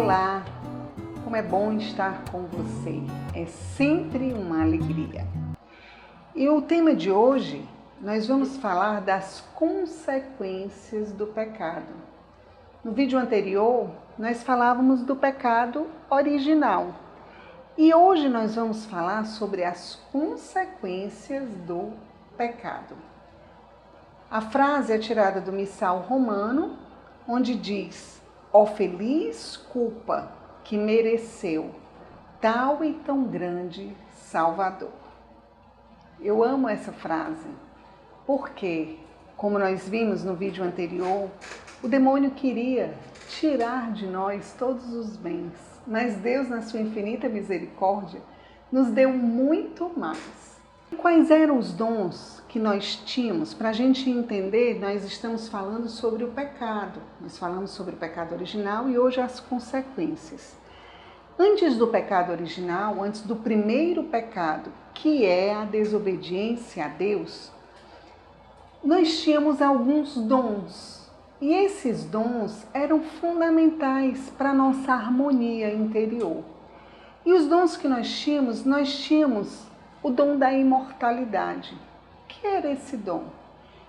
Olá, como é bom estar com você. É sempre uma alegria. E o tema de hoje, nós vamos falar das consequências do pecado. No vídeo anterior, nós falávamos do pecado original. E hoje nós vamos falar sobre as consequências do pecado. A frase é tirada do missal romano, onde diz: Ó feliz culpa que mereceu tal e tão grande Salvador. Eu amo essa frase, porque, como nós vimos no vídeo anterior, o demônio queria tirar de nós todos os bens, mas Deus, na sua infinita misericórdia, nos deu muito mais. Quais eram os dons que nós tínhamos? Para a gente entender, nós estamos falando sobre o pecado. Nós falamos sobre o pecado original e hoje as consequências. Antes do pecado original, antes do primeiro pecado, que é a desobediência a Deus, nós tínhamos alguns dons. E esses dons eram fundamentais para a nossa harmonia interior. E os dons que nós tínhamos, nós tínhamos o dom da imortalidade. O que era esse dom?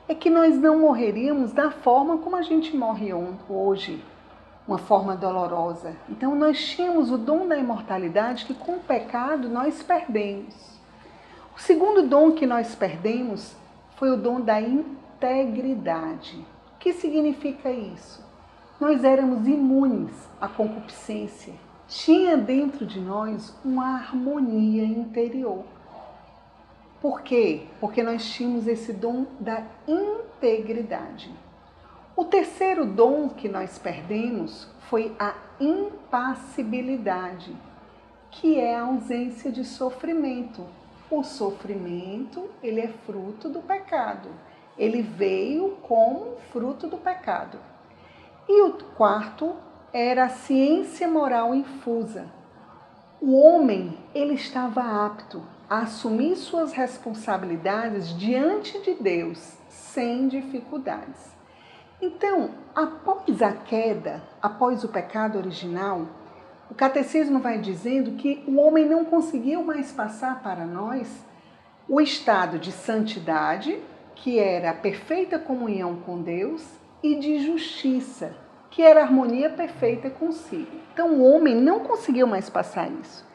É que nós não morreríamos da forma como a gente morre hoje, uma forma dolorosa. Então nós tínhamos o dom da imortalidade que com o pecado nós perdemos. O segundo dom que nós perdemos foi o dom da integridade. O que significa isso? Nós éramos imunes à concupiscência. Tinha dentro de nós uma harmonia interior. Por quê? Porque nós tínhamos esse dom da integridade. O terceiro dom que nós perdemos foi a impassibilidade, que é a ausência de sofrimento. O sofrimento, ele é fruto do pecado. Ele veio como fruto do pecado. E o quarto era a ciência moral infusa. O homem, ele estava apto a assumir suas responsabilidades diante de Deus sem dificuldades. Então, após a queda, após o pecado original, o catecismo vai dizendo que o homem não conseguiu mais passar para nós o estado de santidade, que era a perfeita comunhão com Deus, e de justiça, que era a harmonia perfeita consigo. Então, o homem não conseguiu mais passar isso.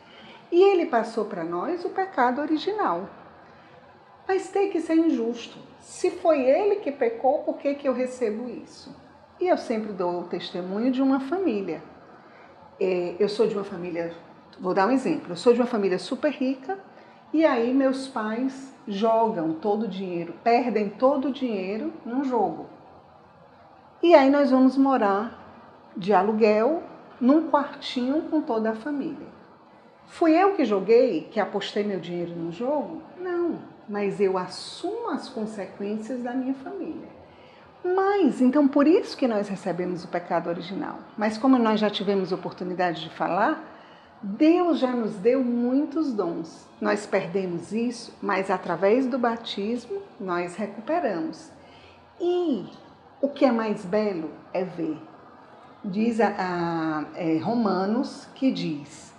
E ele passou para nós o pecado original. Mas tem que ser injusto. Se foi ele que pecou, por que, que eu recebo isso? E eu sempre dou o testemunho de uma família. É, eu sou de uma família, vou dar um exemplo, eu sou de uma família super rica e aí meus pais jogam todo o dinheiro, perdem todo o dinheiro num jogo. E aí nós vamos morar de aluguel num quartinho com toda a família. Fui eu que joguei, que apostei meu dinheiro no jogo? Não, mas eu assumo as consequências da minha família. Mas, então por isso que nós recebemos o pecado original. Mas como nós já tivemos oportunidade de falar, Deus já nos deu muitos dons. Nós perdemos isso, mas através do batismo nós recuperamos. E o que é mais belo é ver. Diz a, a é, Romanos que diz: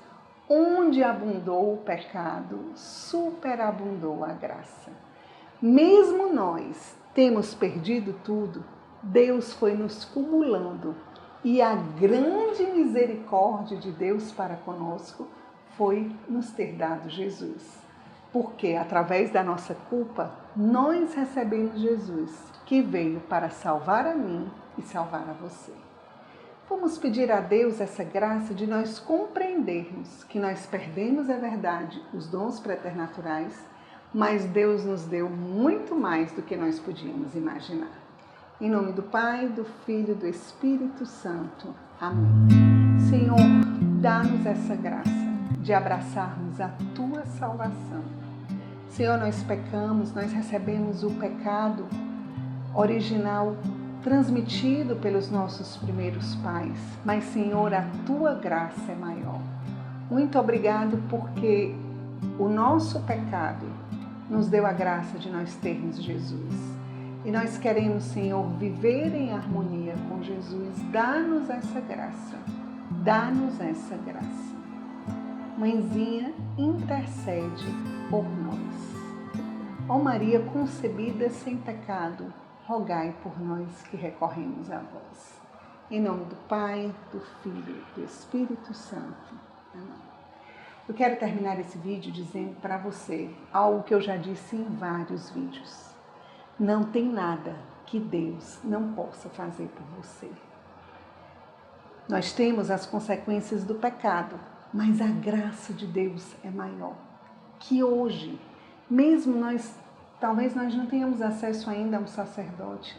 Onde abundou o pecado, superabundou a graça. Mesmo nós temos perdido tudo, Deus foi nos cumulando e a grande misericórdia de Deus para conosco foi nos ter dado Jesus. Porque através da nossa culpa, nós recebemos Jesus, que veio para salvar a mim e salvar a você. Vamos pedir a Deus essa graça de nós compreendermos que nós perdemos, é verdade, os dons preternaturais, mas Deus nos deu muito mais do que nós podíamos imaginar. Em nome do Pai, do Filho e do Espírito Santo. Amém. Senhor, dá-nos essa graça de abraçarmos a tua salvação. Senhor, nós pecamos, nós recebemos o pecado original transmitido pelos nossos primeiros pais, mas Senhor, a tua graça é maior. Muito obrigado porque o nosso pecado nos deu a graça de nós termos Jesus. E nós queremos, Senhor, viver em harmonia com Jesus. Dá-nos essa graça. dá-nos essa graça. Mãezinha, intercede por nós. Ó Maria concebida sem pecado, rogai por nós que recorremos a vós. Em nome do Pai, do Filho e do Espírito Santo. Amém. Eu quero terminar esse vídeo dizendo para você algo que eu já disse em vários vídeos. Não tem nada que Deus não possa fazer por você. Nós temos as consequências do pecado, mas a graça de Deus é maior. Que hoje, mesmo nós, talvez nós não tenhamos acesso ainda a um sacerdote,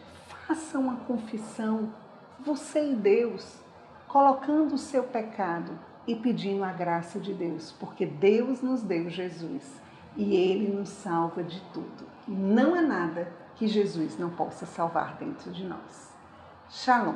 faça uma confissão, você e Deus, colocando o seu pecado e pedindo a graça de Deus, porque Deus nos deu Jesus e Ele nos salva de tudo. Não há nada que Jesus não possa salvar dentro de nós. Shalom.